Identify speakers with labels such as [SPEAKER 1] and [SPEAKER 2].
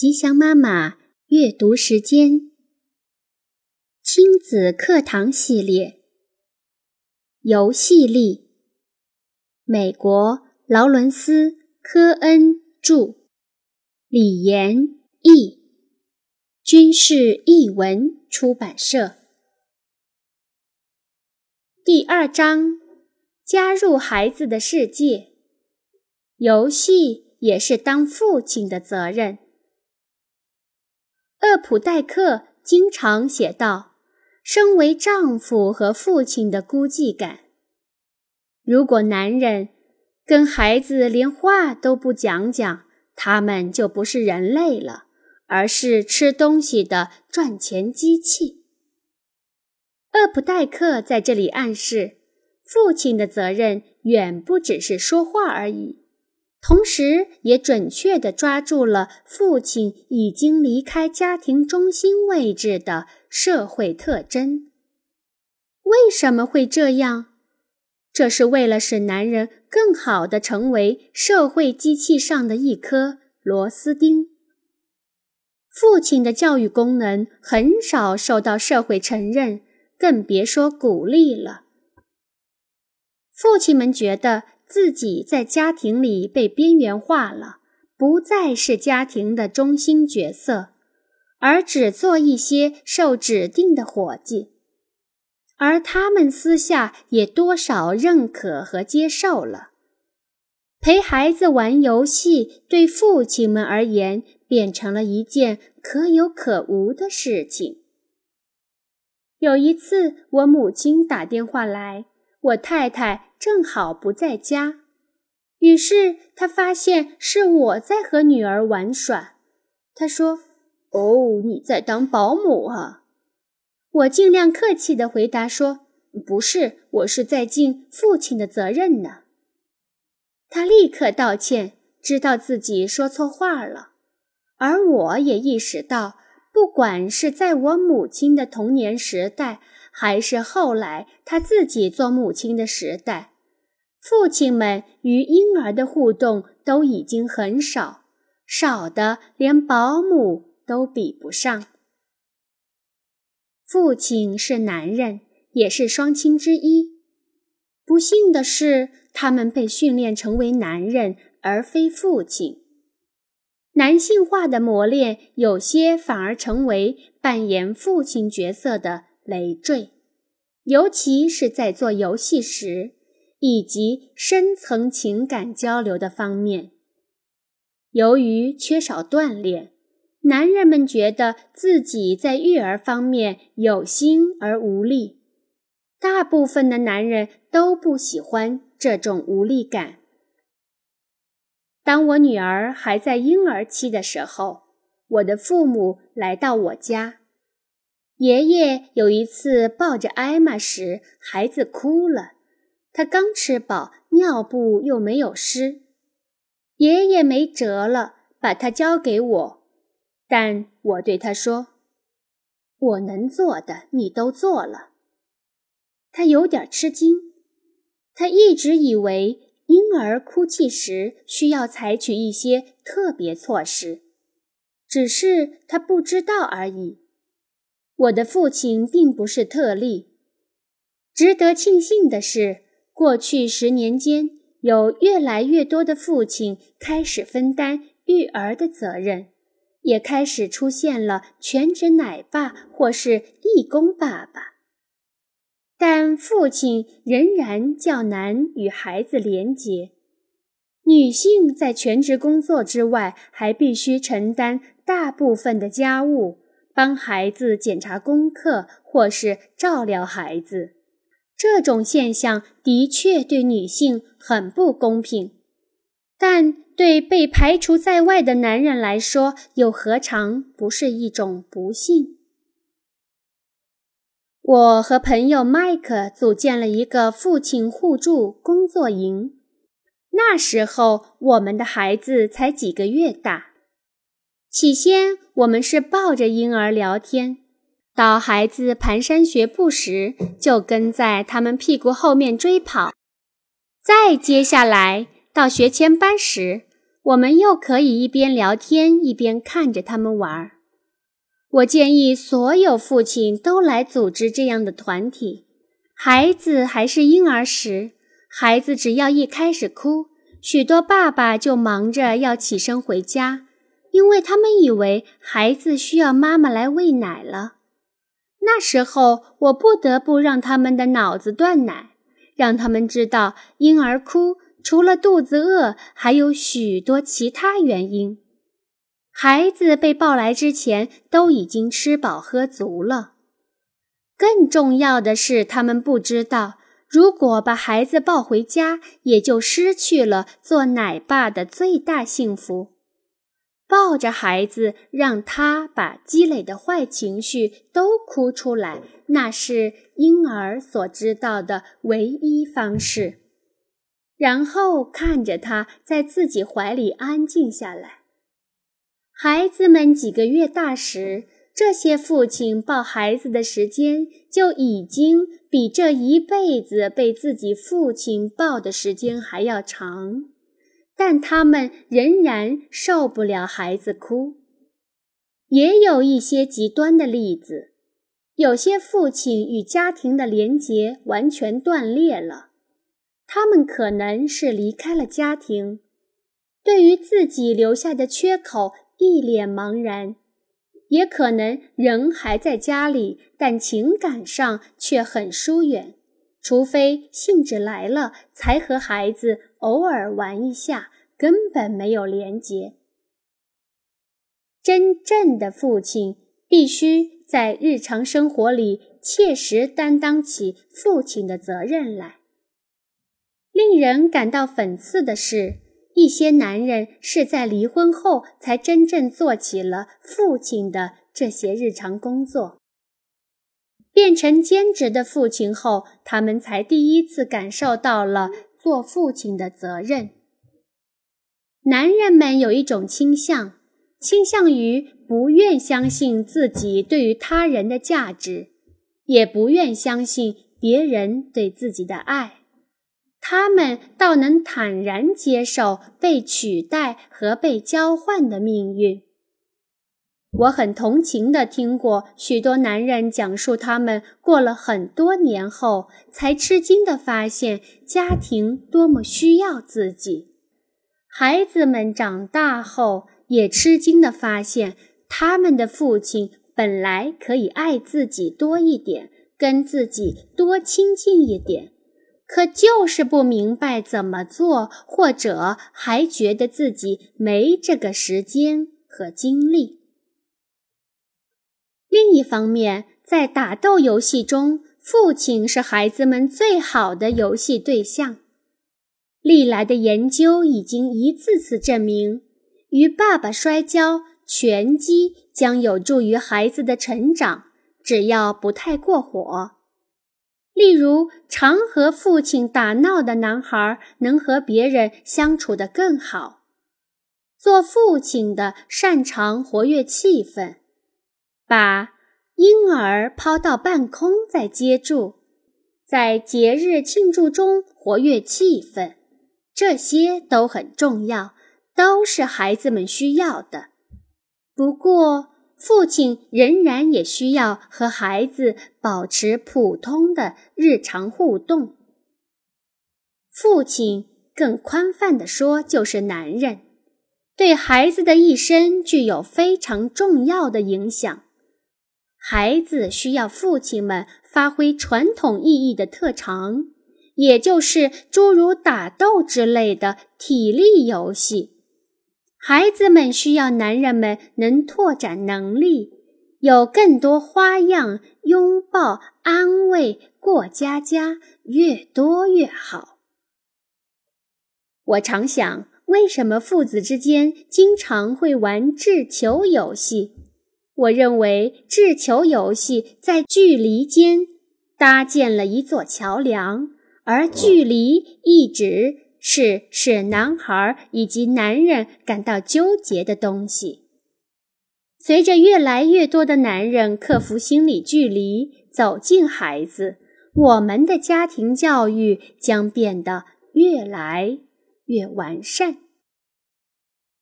[SPEAKER 1] 吉祥妈妈阅读时间，亲子课堂系列，游戏力。美国劳伦斯·科恩著，李延译，军事译文出版社。第二章：加入孩子的世界。游戏也是当父亲的责任。厄普代克经常写道：“身为丈夫和父亲的孤寂感。如果男人跟孩子连话都不讲讲，他们就不是人类了，而是吃东西的赚钱机器。”厄普代克在这里暗示，父亲的责任远不只是说话而已。同时，也准确地抓住了父亲已经离开家庭中心位置的社会特征。为什么会这样？这是为了使男人更好地成为社会机器上的一颗螺丝钉。父亲的教育功能很少受到社会承认，更别说鼓励了。父亲们觉得。自己在家庭里被边缘化了，不再是家庭的中心角色，而只做一些受指定的伙计，而他们私下也多少认可和接受了。陪孩子玩游戏，对父亲们而言变成了一件可有可无的事情。有一次，我母亲打电话来。我太太正好不在家，于是她发现是我在和女儿玩耍。她说：“哦，你在当保姆啊？”我尽量客气地回答说：“不是，我是在尽父亲的责任呢。”她立刻道歉，知道自己说错话了。而我也意识到，不管是在我母亲的童年时代，还是后来他自己做母亲的时代，父亲们与婴儿的互动都已经很少，少的连保姆都比不上。父亲是男人，也是双亲之一。不幸的是，他们被训练成为男人，而非父亲。男性化的磨练，有些反而成为扮演父亲角色的。累赘，尤其是在做游戏时，以及深层情感交流的方面。由于缺少锻炼，男人们觉得自己在育儿方面有心而无力。大部分的男人都不喜欢这种无力感。当我女儿还在婴儿期的时候，我的父母来到我家。爷爷有一次抱着艾玛时，孩子哭了。他刚吃饱，尿布又没有湿，爷爷没辙了，把他交给我。但我对他说：“我能做的，你都做了。”他有点吃惊，他一直以为婴儿哭泣时需要采取一些特别措施，只是他不知道而已。我的父亲并不是特例。值得庆幸的是，过去十年间，有越来越多的父亲开始分担育儿的责任，也开始出现了全职奶爸或是义工爸爸。但父亲仍然较难与孩子连结。女性在全职工作之外，还必须承担大部分的家务。帮孩子检查功课，或是照料孩子，这种现象的确对女性很不公平，但对被排除在外的男人来说，又何尝不是一种不幸？我和朋友麦克组建了一个父亲互助工作营，那时候我们的孩子才几个月大。起先，我们是抱着婴儿聊天；到孩子蹒跚学步时，就跟在他们屁股后面追跑；再接下来到学前班时，我们又可以一边聊天一边看着他们玩。我建议所有父亲都来组织这样的团体。孩子还是婴儿时，孩子只要一开始哭，许多爸爸就忙着要起身回家，因为他们以为孩子需要妈妈来喂奶了。那时候，我不得不让他们的脑子断奶，让他们知道婴儿哭。除了肚子饿，还有许多其他原因。孩子被抱来之前都已经吃饱喝足了。更重要的是，他们不知道，如果把孩子抱回家，也就失去了做奶爸的最大幸福。抱着孩子，让他把积累的坏情绪都哭出来，那是婴儿所知道的唯一方式。然后看着他在自己怀里安静下来。孩子们几个月大时，这些父亲抱孩子的时间就已经比这一辈子被自己父亲抱的时间还要长，但他们仍然受不了孩子哭。也有一些极端的例子，有些父亲与家庭的连结完全断裂了。他们可能是离开了家庭，对于自己留下的缺口一脸茫然；也可能人还在家里，但情感上却很疏远，除非兴致来了才和孩子偶尔玩一下，根本没有连结。真正的父亲必须在日常生活里切实担当起父亲的责任来。令人感到讽刺的是，一些男人是在离婚后才真正做起了父亲的这些日常工作。变成兼职的父亲后，他们才第一次感受到了做父亲的责任。男人们有一种倾向，倾向于不愿相信自己对于他人的价值，也不愿相信别人对自己的爱。他们倒能坦然接受被取代和被交换的命运。我很同情地听过许多男人讲述，他们过了很多年后，才吃惊地发现家庭多么需要自己；孩子们长大后，也吃惊地发现他们的父亲本来可以爱自己多一点，跟自己多亲近一点。可就是不明白怎么做，或者还觉得自己没这个时间和精力。另一方面，在打斗游戏中，父亲是孩子们最好的游戏对象。历来的研究已经一次次证明，与爸爸摔跤、拳击将有助于孩子的成长，只要不太过火。例如，常和父亲打闹的男孩能和别人相处得更好。做父亲的擅长活跃气氛，把婴儿抛到半空再接住，在节日庆祝中活跃气氛，这些都很重要，都是孩子们需要的。不过，父亲仍然也需要和孩子保持普通的日常互动。父亲更宽泛地说，就是男人，对孩子的一生具有非常重要的影响。孩子需要父亲们发挥传统意义的特长，也就是诸如打斗之类的体力游戏。孩子们需要男人们能拓展能力，有更多花样，拥抱、安慰、过家家，越多越好。我常想，为什么父子之间经常会玩掷球游戏？我认为，掷球游戏在距离间搭建了一座桥梁，而距离一直。是使男孩以及男人感到纠结的东西。随着越来越多的男人克服心理距离，走进孩子，我们的家庭教育将变得越来越完善。